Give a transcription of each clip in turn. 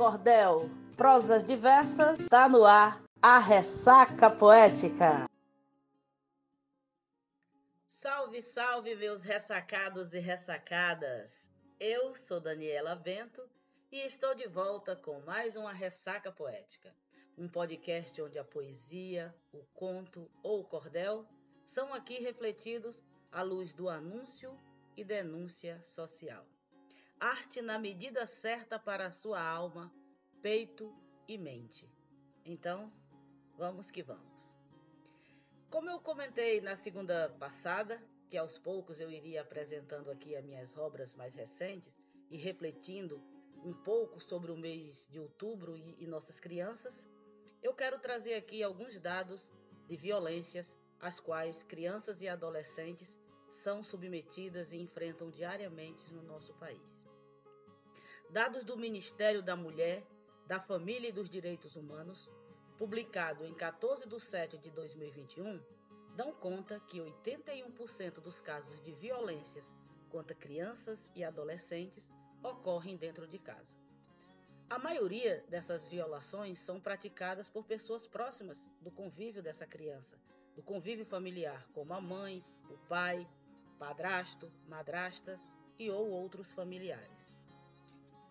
cordel, prosas diversas, tá no ar a ressaca poética. Salve, salve, meus ressacados e ressacadas! Eu sou Daniela Bento e estou de volta com mais uma ressaca poética, um podcast onde a poesia, o conto ou o cordel são aqui refletidos à luz do anúncio e denúncia social. Arte na medida certa para a sua alma, peito e mente. Então, vamos que vamos. Como eu comentei na segunda passada, que aos poucos eu iria apresentando aqui as minhas obras mais recentes e refletindo um pouco sobre o mês de outubro e, e nossas crianças, eu quero trazer aqui alguns dados de violências às quais crianças e adolescentes são submetidas e enfrentam diariamente no nosso país. Dados do Ministério da Mulher, da Família e dos Direitos Humanos, publicado em 14 de setembro de 2021, dão conta que 81% dos casos de violências contra crianças e adolescentes ocorrem dentro de casa. A maioria dessas violações são praticadas por pessoas próximas do convívio dessa criança, do convívio familiar, como a mãe, o pai, padrasto, madrastas e ou outros familiares.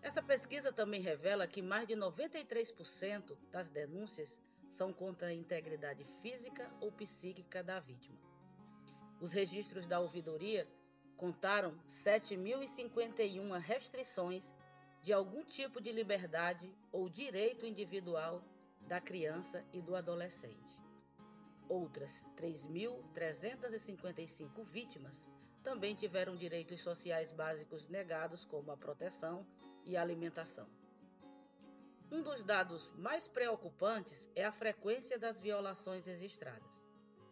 Essa pesquisa também revela que mais de 93% das denúncias são contra a integridade física ou psíquica da vítima. Os registros da ouvidoria contaram 7.051 restrições de algum tipo de liberdade ou direito individual da criança e do adolescente. Outras 3.355 vítimas também tiveram direitos sociais básicos negados, como a proteção e alimentação. Um dos dados mais preocupantes é a frequência das violações registradas.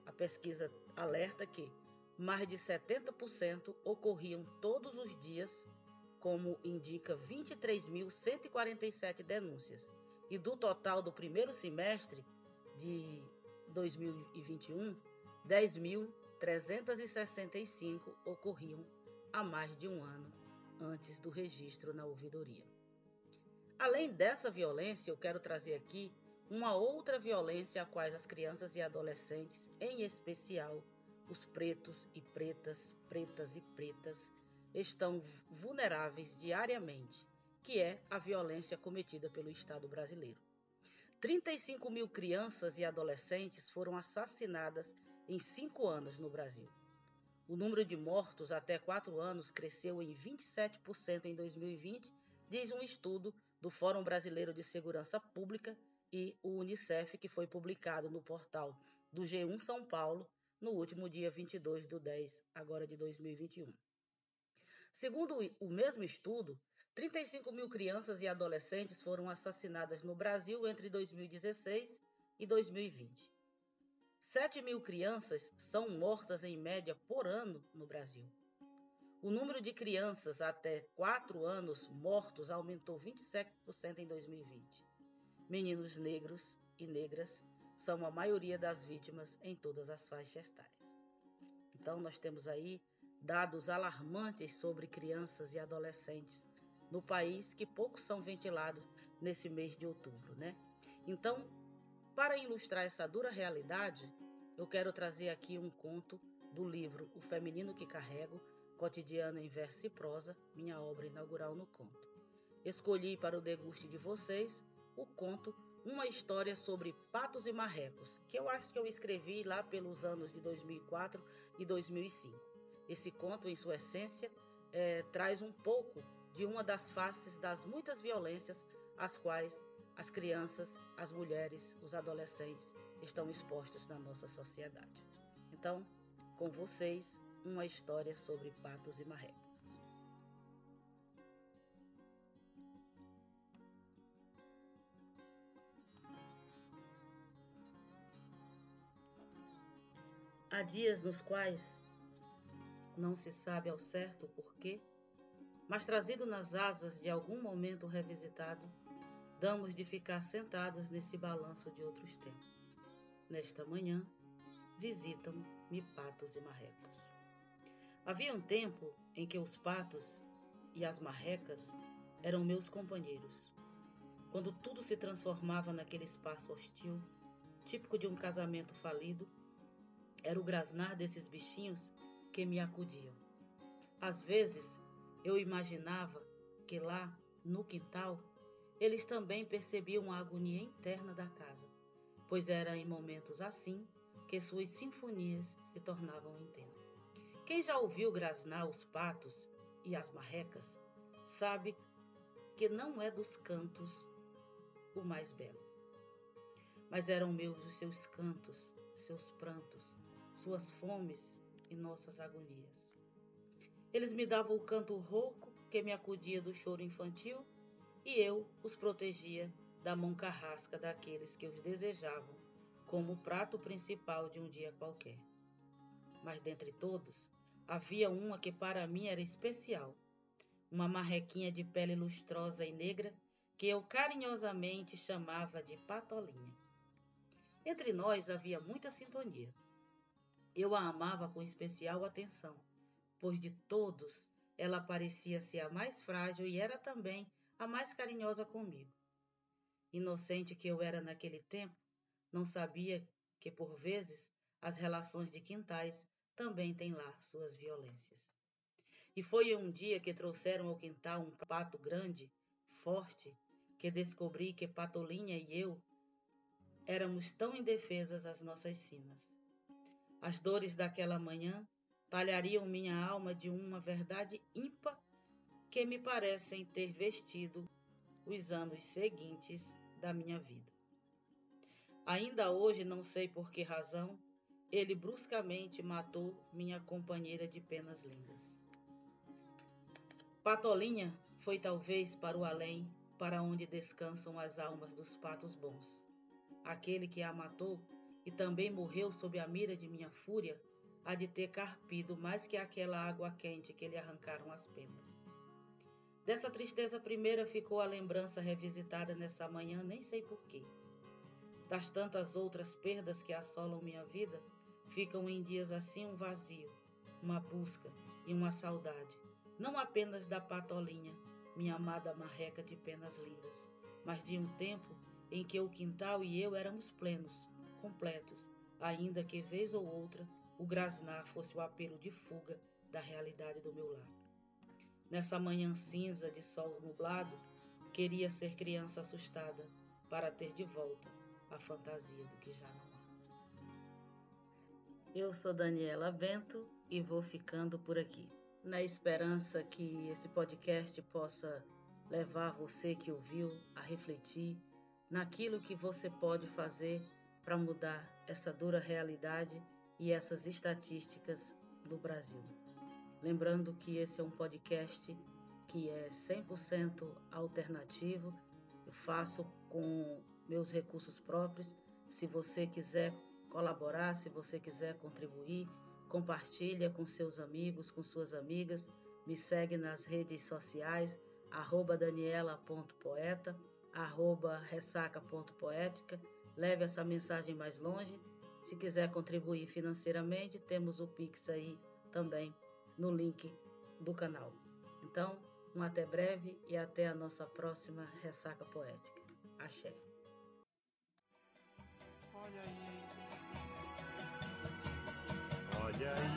A pesquisa alerta que mais de 70% ocorriam todos os dias, como indica 23.147 denúncias, e do total do primeiro semestre de 2021, 10.000 365 ocorriam há mais de um ano antes do registro na ouvidoria. Além dessa violência, eu quero trazer aqui uma outra violência a quais as crianças e adolescentes, em especial os pretos e pretas, pretas e pretas, estão vulneráveis diariamente, que é a violência cometida pelo Estado brasileiro. 35 mil crianças e adolescentes foram assassinadas em cinco anos no Brasil. O número de mortos até quatro anos cresceu em 27% em 2020, diz um estudo do Fórum Brasileiro de Segurança Pública e o Unicef, que foi publicado no portal do G1 São Paulo no último dia 22 de 10, agora de 2021. Segundo o mesmo estudo, 35 mil crianças e adolescentes foram assassinadas no Brasil entre 2016 e 2020. 7 mil crianças são mortas em média por ano no Brasil. O número de crianças até 4 anos mortos aumentou 27% em 2020. Meninos negros e negras são a maioria das vítimas em todas as faixas etárias. Então, nós temos aí dados alarmantes sobre crianças e adolescentes no país que poucos são ventilados nesse mês de outubro, né? Então, para ilustrar essa dura realidade, eu quero trazer aqui um conto do livro O Feminino que Carrego, cotidiano em verso e prosa, minha obra inaugural no conto. Escolhi para o deguste de vocês o conto Uma História sobre Patos e Marrecos, que eu acho que eu escrevi lá pelos anos de 2004 e 2005. Esse conto, em sua essência, é, traz um pouco de uma das faces das muitas violências às quais as crianças, as mulheres, os adolescentes estão expostos na nossa sociedade. Então, com vocês, uma história sobre patos e marrecas. Há dias nos quais não se sabe ao certo o porquê, mas trazido nas asas de algum momento revisitado, damos de ficar sentados nesse balanço de outros tempos. Nesta manhã, visitam-me patos e marrecos. Havia um tempo em que os patos e as marrecas eram meus companheiros. quando tudo se transformava naquele espaço hostil, típico de um casamento falido, era o grasnar desses bichinhos que me acudiam. Às vezes, eu imaginava que lá, no quintal, eles também percebiam a agonia interna da casa, pois era em momentos assim que suas sinfonias se tornavam intensas. Quem já ouviu grasnar os patos e as marrecas sabe que não é dos cantos o mais belo. Mas eram meus os seus cantos, seus prantos, suas fomes e nossas agonias. Eles me davam o canto rouco que me acudia do choro infantil e eu os protegia da mão carrasca daqueles que os desejavam como o prato principal de um dia qualquer. Mas dentre todos, havia uma que para mim era especial, uma marrequinha de pele lustrosa e negra que eu carinhosamente chamava de Patolinha. Entre nós havia muita sintonia. Eu a amava com especial atenção, pois de todos ela parecia ser a mais frágil e era também a mais carinhosa comigo. Inocente que eu era naquele tempo, não sabia que por vezes as relações de quintais também têm lá suas violências. E foi um dia que trouxeram ao quintal um pato grande, forte, que descobri que Patolinha e eu éramos tão indefesas às nossas sinas. As dores daquela manhã talhariam minha alma de uma verdade ímpar que me parecem ter vestido os anos seguintes da minha vida. Ainda hoje não sei por que razão ele bruscamente matou minha companheira de penas lindas. Patolinha foi talvez para o além para onde descansam as almas dos patos bons. Aquele que a matou e também morreu sob a mira de minha fúria, há de ter carpido mais que aquela água quente que lhe arrancaram as penas. Dessa tristeza primeira ficou a lembrança revisitada nessa manhã, nem sei porquê. Das tantas outras perdas que assolam minha vida, ficam em dias assim um vazio, uma busca e uma saudade, não apenas da patolinha, minha amada marreca de penas lindas, mas de um tempo em que o quintal e eu éramos plenos, completos, ainda que vez ou outra o grasnar fosse o apelo de fuga da realidade do meu lar. Nessa manhã cinza de sol nublado, queria ser criança assustada para ter de volta a fantasia do que já não há. Eu sou Daniela Bento e vou ficando por aqui na esperança que esse podcast possa levar você que ouviu a refletir naquilo que você pode fazer para mudar essa dura realidade e essas estatísticas do Brasil. Lembrando que esse é um podcast que é 100% alternativo, eu faço com meus recursos próprios. Se você quiser colaborar, se você quiser contribuir, compartilha com seus amigos, com suas amigas, me segue nas redes sociais, arroba daniela.poeta, arroba ressaca.poética, leve essa mensagem mais longe. Se quiser contribuir financeiramente, temos o Pix aí também no link do canal. Então, um até breve e até a nossa próxima Ressaca Poética. Axé. Olha aí. Olha aí,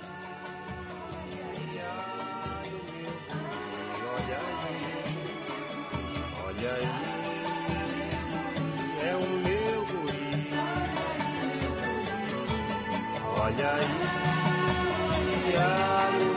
ai, meu olha aí, olha aí, é o meu guri. Olha aí, ai,